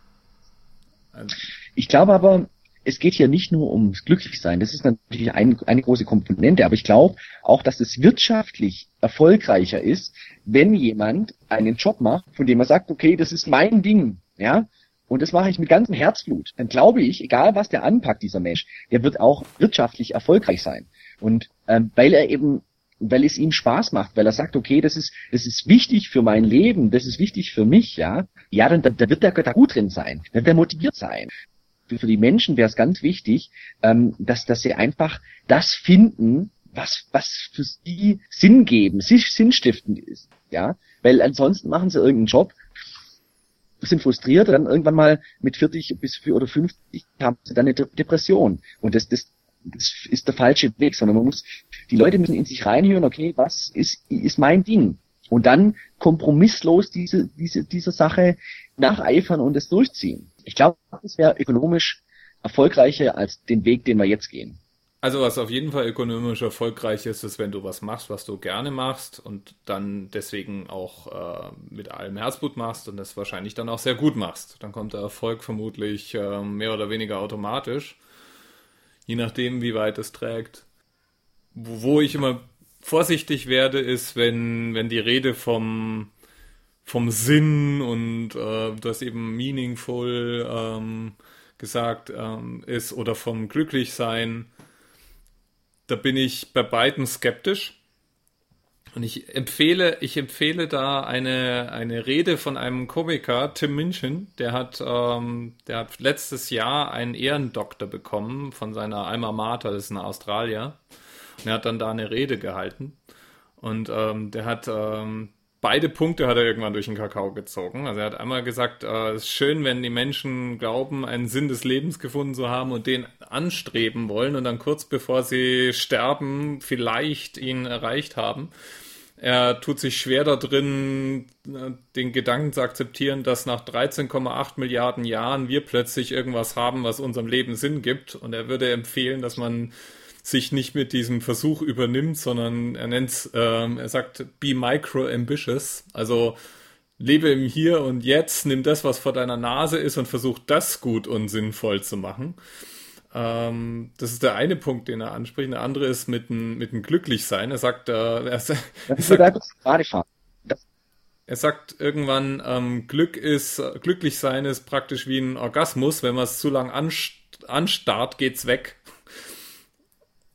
Ich glaube aber, es geht hier nicht nur ums Glücklichsein. Das ist natürlich ein, eine große Komponente, aber ich glaube auch, dass es wirtschaftlich erfolgreicher ist, wenn jemand einen Job macht, von dem er sagt, okay, das ist mein Ding, ja, und das mache ich mit ganzem Herzblut, dann glaube ich, egal was der anpackt, dieser Mensch, der wird auch wirtschaftlich erfolgreich sein. Und ähm, weil er eben, weil es ihm Spaß macht, weil er sagt, okay, das ist, das ist wichtig für mein Leben, das ist wichtig für mich, ja, ja, dann, dann wird der da gut drin sein, dann wird er motiviert sein. Für die Menschen wäre es ganz wichtig, ähm, dass, dass sie einfach das finden, was, was für sie Sinn geben, sinnstiftend ist, ja, weil ansonsten machen sie irgendeinen Job, sind frustriert, dann irgendwann mal mit 40 bis oder 50 haben sie dann eine Depression. Und das, das, das ist der falsche Weg, sondern man muss, die Leute müssen in sich reinhören, okay, was ist, ist mein Ding? Und dann kompromisslos diese, diese, dieser Sache nacheifern und es durchziehen. Ich glaube, das wäre ökonomisch erfolgreicher als den Weg, den wir jetzt gehen. Also was auf jeden Fall ökonomisch erfolgreich ist, ist, wenn du was machst, was du gerne machst und dann deswegen auch äh, mit allem Herzblut machst und das wahrscheinlich dann auch sehr gut machst. Dann kommt der Erfolg vermutlich äh, mehr oder weniger automatisch, je nachdem, wie weit es trägt. Wo, ich immer vorsichtig werde, ist, wenn, wenn die Rede vom, vom Sinn und äh, das eben meaningful ähm, gesagt ähm, ist oder vom Glücklichsein da bin ich bei beiden skeptisch, Und ich empfehle, ich empfehle da eine, eine Rede von einem Komiker, Tim Minchin, der hat, ähm, der hat letztes Jahr einen Ehrendoktor bekommen von seiner Alma Mater, das ist ein Australier. Und er hat dann da eine Rede gehalten. Und ähm, der hat ähm, beide Punkte hat er irgendwann durch den Kakao gezogen. Also er hat einmal gesagt, äh, es ist schön, wenn die Menschen glauben, einen Sinn des Lebens gefunden zu haben und den anstreben wollen und dann kurz bevor sie sterben vielleicht ihn erreicht haben. Er tut sich schwer da drin, äh, den Gedanken zu akzeptieren, dass nach 13,8 Milliarden Jahren wir plötzlich irgendwas haben, was unserem Leben Sinn gibt. Und er würde empfehlen, dass man sich nicht mit diesem Versuch übernimmt, sondern er nennt ähm, er sagt, be micro ambitious, also lebe im Hier und Jetzt, nimm das, was vor deiner Nase ist und versuch das gut und sinnvoll zu machen. Ähm, das ist der eine Punkt, den er anspricht. Der andere ist mit dem, mit dem Glücklichsein. Er sagt, äh, er, er sagt, er sagt irgendwann, ähm, Glück ist, Glücklichsein ist praktisch wie ein Orgasmus. Wenn man es zu lang anstarrt, geht's weg.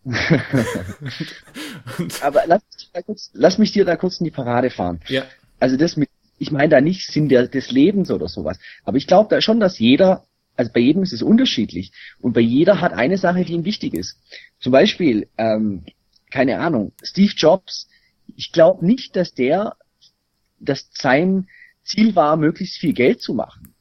Aber lass, kurz, lass, mich dir da kurz in die Parade fahren. Ja. Also das mit, ich meine da nicht Sinn der, des Lebens oder sowas. Aber ich glaube da schon, dass jeder, also bei jedem ist es unterschiedlich. Und bei jeder hat eine Sache, die ihm wichtig ist. Zum Beispiel, ähm, keine Ahnung, Steve Jobs. Ich glaube nicht, dass der, dass sein Ziel war, möglichst viel Geld zu machen.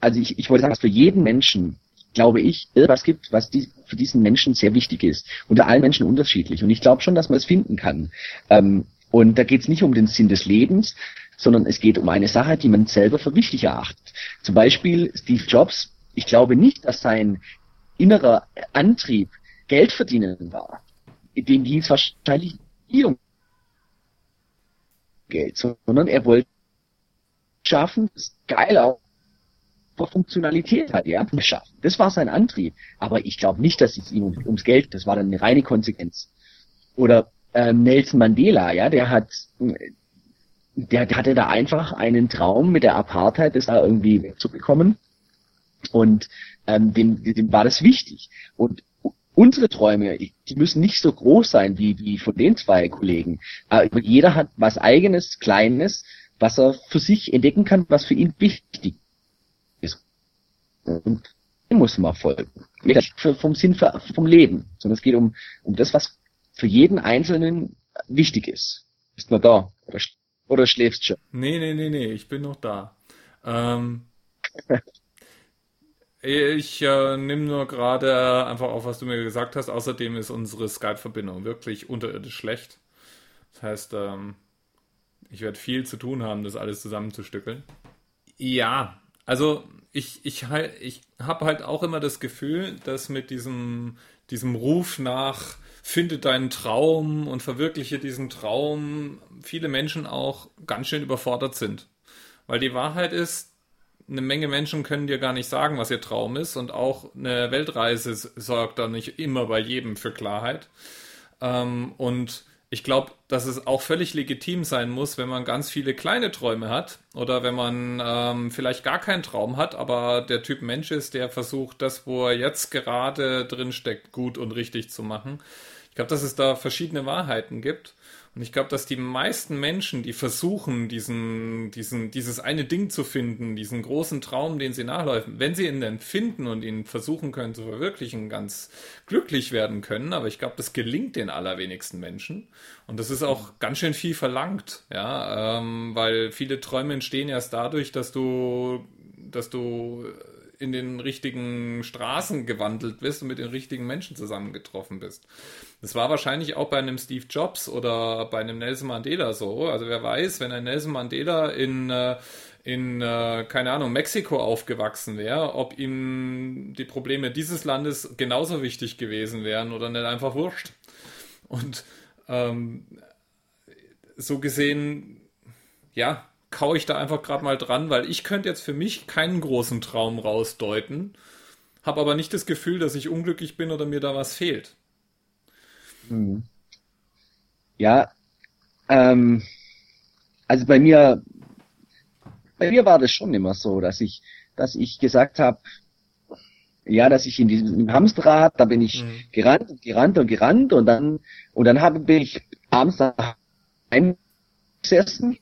Also ich, ich wollte sagen, dass für jeden Menschen glaube ich, irgendwas gibt, was die, für diesen Menschen sehr wichtig ist. Unter allen Menschen unterschiedlich. Und ich glaube schon, dass man es finden kann. Ähm, und da geht es nicht um den Sinn des Lebens, sondern es geht um eine Sache, die man selber für wichtig erachtet. Zum Beispiel Steve Jobs. Ich glaube nicht, dass sein innerer Antrieb Geld verdienen war. Dem es wahrscheinlich nie um Geld, sondern er wollte schaffen, das geil auch Funktionalität hat er geschaffen. Das war sein Antrieb. Aber ich glaube nicht, dass es ihm ums Geld, das war dann eine reine Konsequenz. Oder ähm, Nelson Mandela, ja, der hat, der, der hatte da einfach einen Traum mit der Apartheid, das da irgendwie wegzubekommen. Und ähm, dem, dem war das wichtig. Und unsere Träume, die müssen nicht so groß sein wie, wie von den zwei Kollegen. Aber jeder hat was eigenes, kleines, was er für sich entdecken kann, was für ihn wichtig und dem muss man folgen. Nicht vom Sinn für, vom Leben, sondern es geht um, um das, was für jeden Einzelnen wichtig ist. Bist du da? Oder, oder schläfst schon? Nee, nee, nee, nee, ich bin noch da. Ähm, ich äh, nehme nur gerade einfach auf, was du mir gesagt hast. Außerdem ist unsere Skype-Verbindung wirklich unterirdisch schlecht. Das heißt, ähm, ich werde viel zu tun haben, das alles zusammenzustückeln. Ja, also ich, ich, ich habe halt auch immer das Gefühl, dass mit diesem, diesem Ruf nach finde deinen Traum und verwirkliche diesen Traum viele Menschen auch ganz schön überfordert sind. Weil die Wahrheit ist, eine Menge Menschen können dir gar nicht sagen, was ihr Traum ist und auch eine Weltreise sorgt da nicht immer bei jedem für Klarheit. Ähm, und ich glaube, dass es auch völlig legitim sein muss, wenn man ganz viele kleine Träume hat oder wenn man ähm, vielleicht gar keinen Traum hat, aber der Typ Mensch ist, der versucht, das, wo er jetzt gerade drin steckt, gut und richtig zu machen. Ich glaube, dass es da verschiedene Wahrheiten gibt und ich glaube, dass die meisten Menschen, die versuchen, diesen, diesen, dieses eine Ding zu finden, diesen großen Traum, den sie nachläufen, wenn sie ihn dann finden und ihn versuchen können zu verwirklichen, ganz glücklich werden können. Aber ich glaube, das gelingt den allerwenigsten Menschen. Und das ist auch ganz schön viel verlangt, ja, ähm, weil viele Träume entstehen erst dadurch, dass du, dass du in den richtigen Straßen gewandelt bist und mit den richtigen Menschen zusammengetroffen bist. Das war wahrscheinlich auch bei einem Steve Jobs oder bei einem Nelson Mandela so. Also wer weiß, wenn ein Nelson Mandela in äh, in, äh, keine Ahnung, Mexiko aufgewachsen wäre, ob ihm die Probleme dieses Landes genauso wichtig gewesen wären oder nicht einfach wurscht. Und ähm, so gesehen, ja, kau ich da einfach gerade mal dran, weil ich könnte jetzt für mich keinen großen Traum rausdeuten, habe aber nicht das Gefühl, dass ich unglücklich bin oder mir da was fehlt. Mhm. Ja, ähm, also bei mir, bei mir war das schon immer so, dass ich, dass ich gesagt habe, ja, dass ich in diesem Hamsterrad, da bin ich mhm. gerannt und gerannt und gerannt und dann und dann habe bin ich abends nach gesessen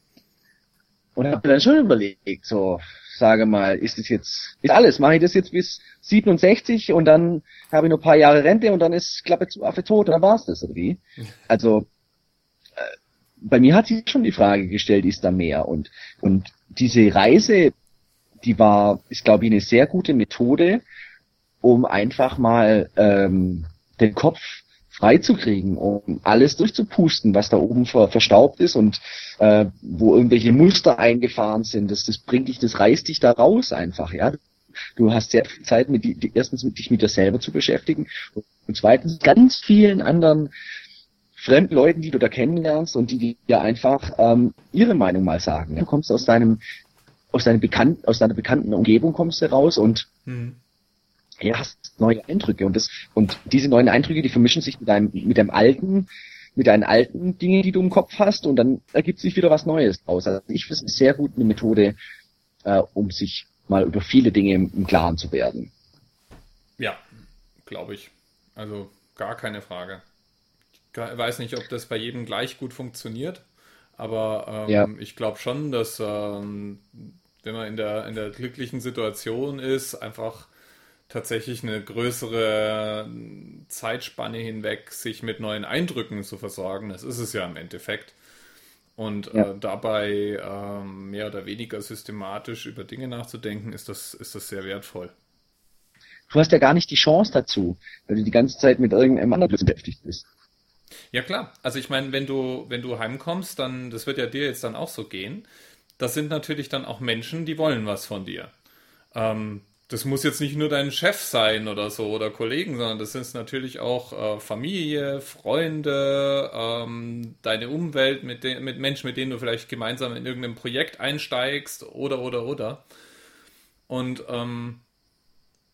und habe dann schon überlegt, so, sage mal, ist das jetzt, ist alles, mache ich das jetzt bis 67 und dann habe ich noch ein paar Jahre Rente und dann ist Klappe zu Affe tot, dann war's das, oder wie? Also, äh, bei mir hat sich schon die Frage gestellt, ist da mehr? Und, und diese Reise, die war, ist glaube ich eine sehr gute Methode, um einfach mal ähm, den Kopf freizukriegen, um alles durchzupusten, was da oben ver verstaubt ist und äh, wo irgendwelche Muster eingefahren sind. Das, das bringt dich, das reißt dich da raus einfach, ja. Du hast sehr viel Zeit, mit die, erstens mit dich mit dir selber zu beschäftigen und zweitens ganz vielen anderen fremden Leuten, die du da kennenlernst und die dir einfach ähm, ihre Meinung mal sagen. Du kommst aus deinem aus deinem bekannten aus deiner bekannten Umgebung kommst du raus und mhm ja, hast neue Eindrücke und das und diese neuen Eindrücke, die vermischen sich mit deinem mit deinem alten mit deinen alten Dingen, die du im Kopf hast und dann ergibt sich wieder was Neues draus. Also ich finde es sehr gut eine Methode, äh, um sich mal über viele Dinge im, im Klaren zu werden. Ja, glaube ich. Also gar keine Frage. Ich weiß nicht, ob das bei jedem gleich gut funktioniert, aber ähm, ja. ich glaube schon, dass ähm, wenn man in der, in der glücklichen Situation ist, einfach tatsächlich eine größere Zeitspanne hinweg sich mit neuen Eindrücken zu versorgen. Das ist es ja im Endeffekt. Und ja. äh, dabei äh, mehr oder weniger systematisch über Dinge nachzudenken, ist das, ist das sehr wertvoll. Du hast ja gar nicht die Chance dazu, weil du die ganze Zeit mit irgendeinem anderen beschäftigt bist. Ja klar, also ich meine, wenn du, wenn du heimkommst, dann, das wird ja dir jetzt dann auch so gehen, das sind natürlich dann auch Menschen, die wollen was von dir. Ähm, das muss jetzt nicht nur dein Chef sein oder so oder Kollegen, sondern das ist natürlich auch äh, Familie, Freunde, ähm, deine Umwelt mit, de mit Menschen, mit denen du vielleicht gemeinsam in irgendeinem Projekt einsteigst oder oder oder. Und ähm,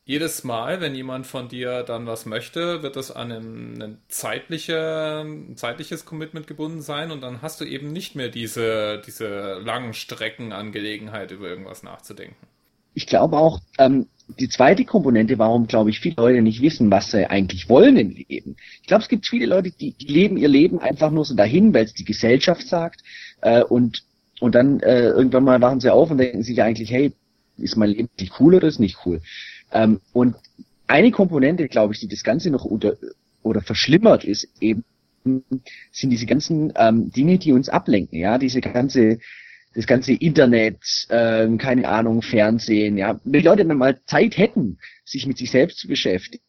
jedes Mal, wenn jemand von dir dann was möchte, wird das an ein, ein, zeitliche, ein zeitliches Commitment gebunden sein und dann hast du eben nicht mehr diese, diese langen Streckenangelegenheit über irgendwas nachzudenken ich glaube auch, ähm, die zweite Komponente, warum, glaube ich, viele Leute nicht wissen, was sie eigentlich wollen im Leben. Ich glaube, es gibt viele Leute, die, die leben ihr Leben einfach nur so dahin, weil es die Gesellschaft sagt. Äh, und, und dann äh, irgendwann mal wachen sie auf und denken sich eigentlich, hey, ist mein Leben nicht cool oder ist nicht cool? Ähm, und eine Komponente, glaube ich, die das Ganze noch unter, oder verschlimmert ist, eben sind diese ganzen ähm, Dinge, die uns ablenken, ja, diese ganze das ganze Internet, ähm, keine Ahnung, Fernsehen, ja. Wenn die Leute dann mal Zeit hätten, sich mit sich selbst zu beschäftigen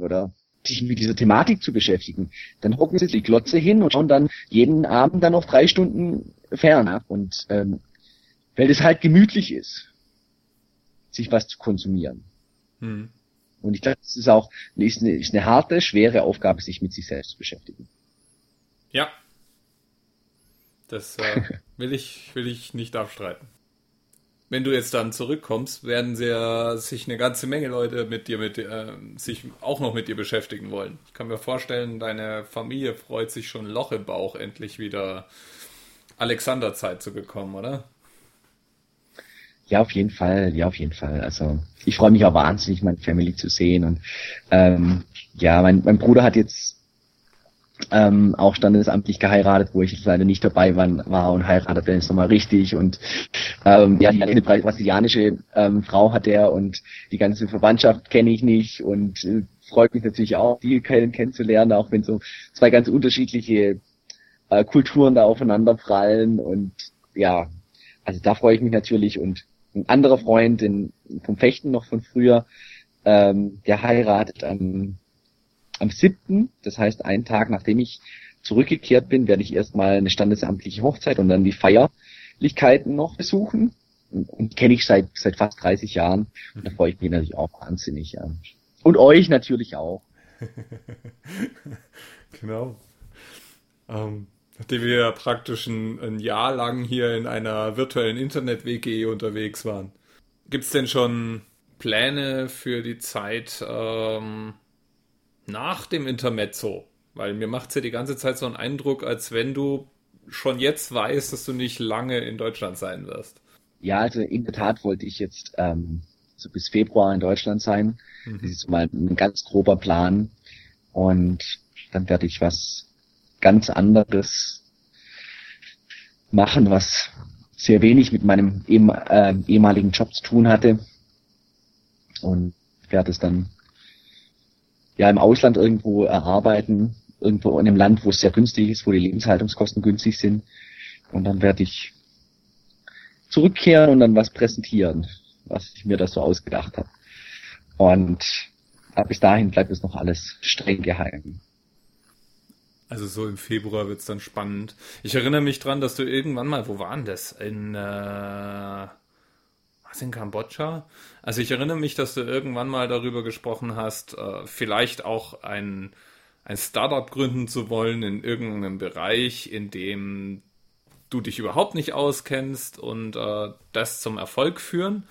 oder sich mit dieser Thematik zu beschäftigen, dann hocken sie die Glotze hin und schauen dann jeden Abend dann noch drei Stunden fern Und ähm, weil es halt gemütlich ist, sich was zu konsumieren. Hm. Und ich glaube, das ist auch ist eine, ist eine harte, schwere Aufgabe, sich mit sich selbst zu beschäftigen. Ja, das äh, will, ich, will ich nicht abstreiten. Wenn du jetzt dann zurückkommst, werden sehr, sich eine ganze Menge Leute mit dir, mit, äh, sich auch noch mit dir beschäftigen wollen. Ich kann mir vorstellen, deine Familie freut sich schon Loch im Bauch, endlich wieder Alexanderzeit zu bekommen, oder? Ja, auf jeden Fall, ja, auf jeden Fall. Also ich freue mich auch wahnsinnig, meine Family zu sehen. Und ähm, ja, mein, mein Bruder hat jetzt ähm, auch standesamtlich geheiratet, wo ich jetzt leider nicht dabei war, war und heiratet dann jetzt nochmal richtig. Und ähm, ja, eine brasilianische ähm, Frau hat er und die ganze Verwandtschaft kenne ich nicht. Und äh, freut mich natürlich auch, die kennen, kennenzulernen, auch wenn so zwei ganz unterschiedliche äh, Kulturen da aufeinander prallen. Und ja, also da freue ich mich natürlich. Und ein anderer Freund in, vom Fechten noch von früher, ähm, der heiratet am am 7., das heißt einen Tag nachdem ich zurückgekehrt bin, werde ich erstmal eine standesamtliche Hochzeit und dann die Feierlichkeiten noch besuchen. Und, und kenne ich seit seit fast 30 Jahren. Und da freue ich mich natürlich auch wahnsinnig. Ja. Und euch natürlich auch. genau. Ähm, nachdem wir ja praktisch ein, ein, Jahr lang hier in einer virtuellen Internet-WG unterwegs waren. Gibt es denn schon Pläne für die Zeit ähm, nach dem Intermezzo, weil mir macht es ja die ganze Zeit so einen Eindruck, als wenn du schon jetzt weißt, dass du nicht lange in Deutschland sein wirst. Ja, also in der Tat wollte ich jetzt ähm, so bis Februar in Deutschland sein. Mhm. Das ist mal ein ganz grober Plan. Und dann werde ich was ganz anderes machen, was sehr wenig mit meinem ehem, äh, ehemaligen Job zu tun hatte. Und werde es dann ja im Ausland irgendwo erarbeiten, irgendwo in einem Land, wo es sehr günstig ist, wo die Lebenshaltungskosten günstig sind. Und dann werde ich zurückkehren und dann was präsentieren, was ich mir da so ausgedacht habe. Und bis dahin bleibt es noch alles streng geheim. Also so im Februar wird's dann spannend. Ich erinnere mich dran, dass du irgendwann mal, wo waren das? In äh, was in Kambodscha? Also ich erinnere mich, dass du irgendwann mal darüber gesprochen hast, äh, vielleicht auch ein, ein Startup gründen zu wollen in irgendeinem Bereich, in dem du dich überhaupt nicht auskennst und äh, das zum Erfolg führen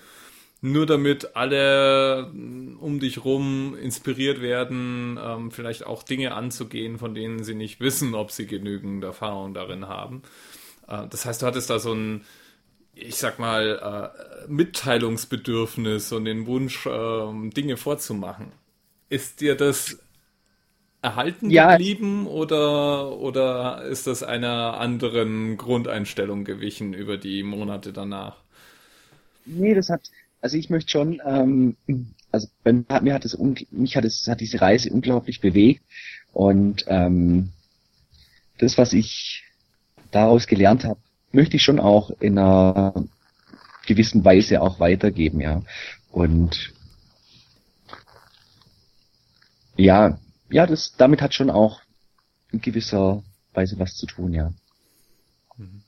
nur damit alle mm, um dich rum inspiriert werden, ähm, vielleicht auch Dinge anzugehen, von denen sie nicht wissen, ob sie genügend Erfahrung darin haben. Äh, das heißt, du hattest da so ein, ich sag mal, äh, Mitteilungsbedürfnis und den Wunsch, äh, Dinge vorzumachen. Ist dir das erhalten ja. geblieben oder, oder ist das einer anderen Grundeinstellung gewichen über die Monate danach? Nee, das hat, also ich möchte schon, ähm, also bei mir hat es mich hat es hat diese Reise unglaublich bewegt und ähm, das, was ich daraus gelernt habe, möchte ich schon auch in einer gewissen Weise auch weitergeben, ja. Und ja, ja, das damit hat schon auch in gewisser Weise was zu tun, ja. Mhm.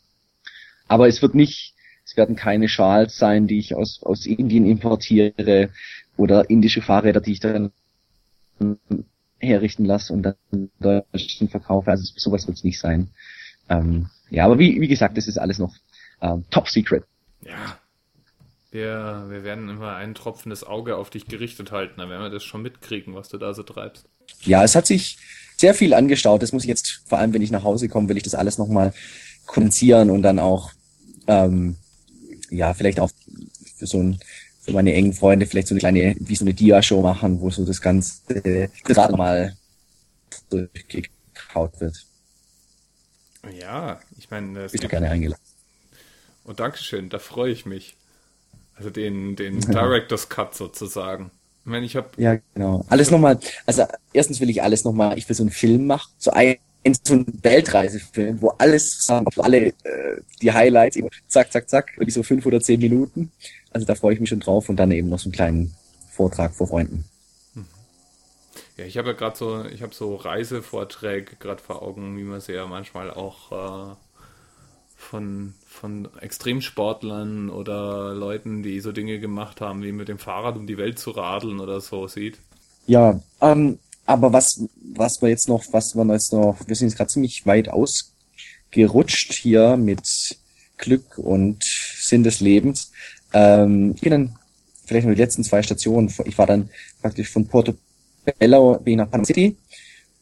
Aber es wird nicht es werden keine Schals sein, die ich aus, aus Indien importiere oder indische Fahrräder, die ich dann herrichten lasse und dann in Deutschland verkaufe. Also sowas wird es nicht sein. Ähm, ja, aber wie, wie gesagt, das ist alles noch ähm, top secret. Ja. Wir, wir werden immer ein tropfendes Auge auf dich gerichtet halten, dann werden wir das schon mitkriegen, was du da so treibst. Ja, es hat sich sehr viel angestaut. Das muss ich jetzt, vor allem wenn ich nach Hause komme, will ich das alles nochmal kondensieren und dann auch ähm, ja, vielleicht auch für so ein, für meine engen Freunde vielleicht so eine kleine, wie so eine Dia-Show machen, wo so das Ganze gerade mal durchgekaut wird. Ja, ich meine, das bist du gerne eingeladen. Und oh, Dankeschön, da freue ich mich. Also den, den Director's Cut sozusagen. Ich meine, ich habe ja genau alles nochmal. Also erstens will ich alles nochmal. Ich will so einen Film machen, so ein in so einem Weltreisefilm, wo alles wo alle äh, die Highlights, zack, zack, zack, irgendwie so fünf oder zehn Minuten. Also da freue ich mich schon drauf und dann eben noch so einen kleinen Vortrag vor Freunden. Ja, ich habe ja gerade so, ich habe so Reisevorträge gerade vor Augen, wie man sie ja manchmal auch äh, von, von Extremsportlern oder Leuten, die so Dinge gemacht haben, wie mit dem Fahrrad um die Welt zu radeln oder so sieht. Ja, ähm, aber was, was wir jetzt noch, was wir jetzt noch, wir sind jetzt gerade ziemlich weit ausgerutscht hier mit Glück und Sinn des Lebens. Ähm, ich bin dann vielleicht nur die letzten zwei Stationen. Ich war dann praktisch von Porto Bin ich nach Panama City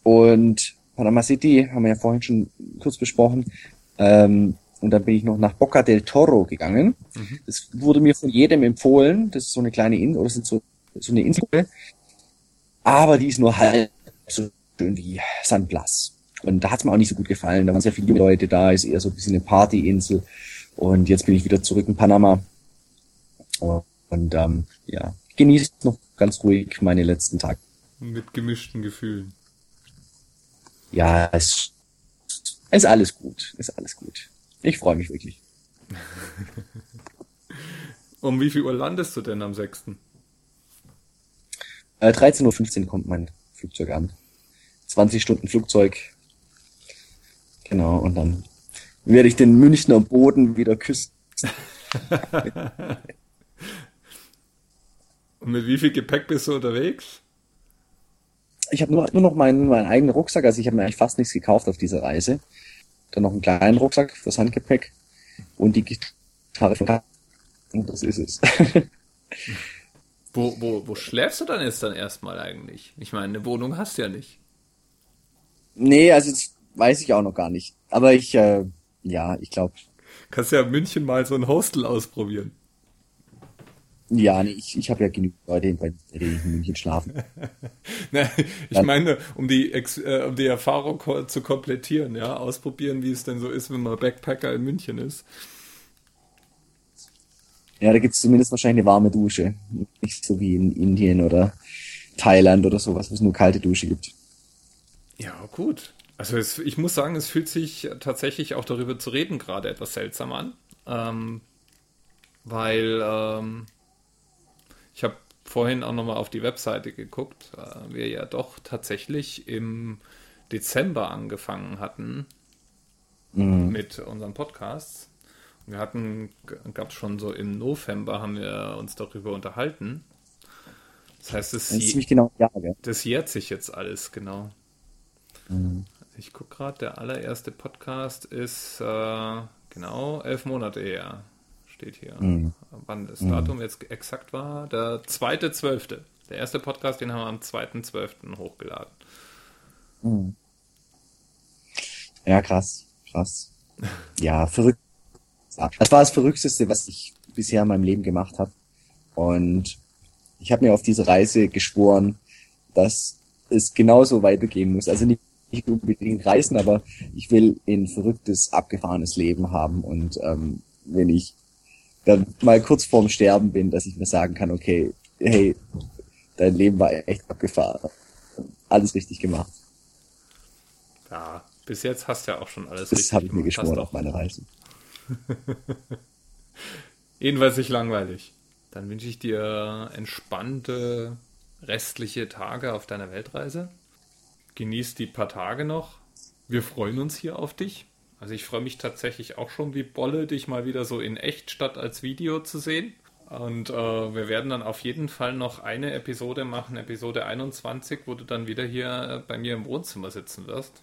und Panama City haben wir ja vorhin schon kurz besprochen. Ähm, und dann bin ich noch nach Boca del Toro gegangen. Mhm. Das wurde mir von jedem empfohlen. Das ist so eine kleine Insel, oder ist so, so eine Insel aber die ist nur halb so schön wie San Blas. Und da hat es mir auch nicht so gut gefallen. Da waren sehr viele Leute da, ist eher so ein bisschen eine Partyinsel. Und jetzt bin ich wieder zurück in Panama. Und ähm, ja, genießt noch ganz ruhig meine letzten Tage. Mit gemischten Gefühlen. Ja, es ist alles gut. Ist alles gut. Ich freue mich wirklich. um wie viel Uhr landest du denn am 6.? Äh, 13.15 Uhr kommt mein Flugzeug an. 20 Stunden Flugzeug. Genau, und dann werde ich den Münchner Boden wieder küssen. und mit wie viel Gepäck bist du unterwegs? Ich habe nur, nur noch meinen, meinen eigenen Rucksack, also ich habe mir eigentlich fast nichts gekauft auf dieser Reise. Dann noch einen kleinen Rucksack fürs Handgepäck und die Gitarre von Und das ist es. Wo, wo, wo schläfst du dann jetzt dann erstmal eigentlich? Ich meine, eine Wohnung hast du ja nicht. Nee, also das weiß ich auch noch gar nicht. Aber ich, äh, ja, ich glaube. Kannst ja in München mal so ein Hostel ausprobieren. Ja, nee, ich, ich habe ja genügend Leute, bei denen ich in München schlafen. ne, ich meine, um die, äh, um die Erfahrung zu komplettieren, ja, ausprobieren, wie es denn so ist, wenn man Backpacker in München ist. Ja, da gibt's zumindest wahrscheinlich eine warme Dusche. Nicht so wie in Indien oder Thailand oder sowas, wo es nur kalte Dusche gibt. Ja, gut. Also es, ich muss sagen, es fühlt sich tatsächlich auch darüber zu reden gerade etwas seltsam an. Ähm, weil ähm, ich habe vorhin auch nochmal auf die Webseite geguckt, äh, wir ja doch tatsächlich im Dezember angefangen hatten mhm. mit unseren Podcasts. Wir hatten, gab es schon so im November, haben wir uns darüber unterhalten. Das heißt, das, das, je genau, ja, das jährt sich jetzt alles, genau. Mhm. Ich gucke gerade, der allererste Podcast ist äh, genau elf Monate her. Steht hier. Mhm. Wann das mhm. Datum jetzt exakt war? Der zweite Zwölfte. Der erste Podcast, den haben wir am 2.12. hochgeladen. Mhm. Ja, krass. Krass. Ja, verrückt. Das war das Verrückteste, was ich bisher in meinem Leben gemacht habe. Und ich habe mir auf diese Reise geschworen, dass es genauso weitergehen muss. Also nicht, nicht unbedingt reisen, aber ich will ein verrücktes, abgefahrenes Leben haben. Und ähm, wenn ich dann mal kurz vorm Sterben bin, dass ich mir sagen kann, okay, hey, dein Leben war echt abgefahren. Alles richtig gemacht. Ja, bis jetzt hast du ja auch schon alles das richtig gemacht. Das habe ich mir geschworen auf meine Reise. Jedenfalls nicht langweilig. Dann wünsche ich dir entspannte restliche Tage auf deiner Weltreise. Genieß die paar Tage noch. Wir freuen uns hier auf dich. Also ich freue mich tatsächlich auch schon wie Bolle, dich mal wieder so in echt statt als Video zu sehen. Und äh, wir werden dann auf jeden Fall noch eine Episode machen, Episode 21, wo du dann wieder hier bei mir im Wohnzimmer sitzen wirst.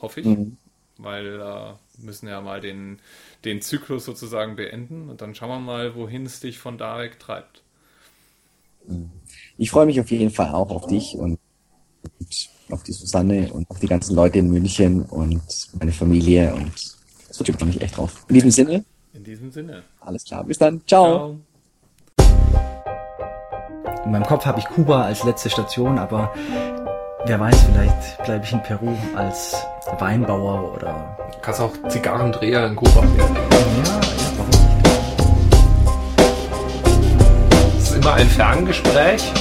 Hoffe ich. Mhm weil äh, müssen ja mal den, den Zyklus sozusagen beenden und dann schauen wir mal, wohin es dich von da weg treibt. Ich freue mich auf jeden Fall auch auf dich und, und auf die Susanne und auf die ganzen Leute in München und meine Familie und das wird ich mich echt drauf. In diesem Sinne. In diesem Sinne. Alles klar. Bis dann. Ciao. Ciao. In meinem Kopf habe ich Kuba als letzte Station, aber wer weiß, vielleicht bleibe ich in Peru als Weinbauer oder. Kannst auch Zigarrendreher in Kuba werden. Ja, ja, warum nicht? Es ist immer ein Ferngespräch.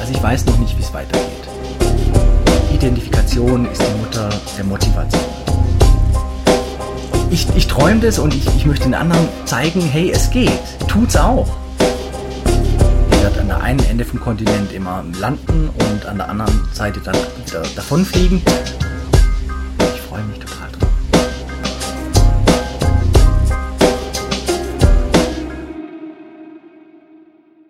Also ich weiß noch nicht, wie es weitergeht. Identifikation ist die Mutter der Motivation. Ich, ich träume das und ich, ich möchte den anderen zeigen, hey, es geht. Tut's auch. Ihr werdet an der einen Ende vom Kontinent immer landen und an der anderen Seite dann wieder davonfliegen. Ich freue mich total drauf.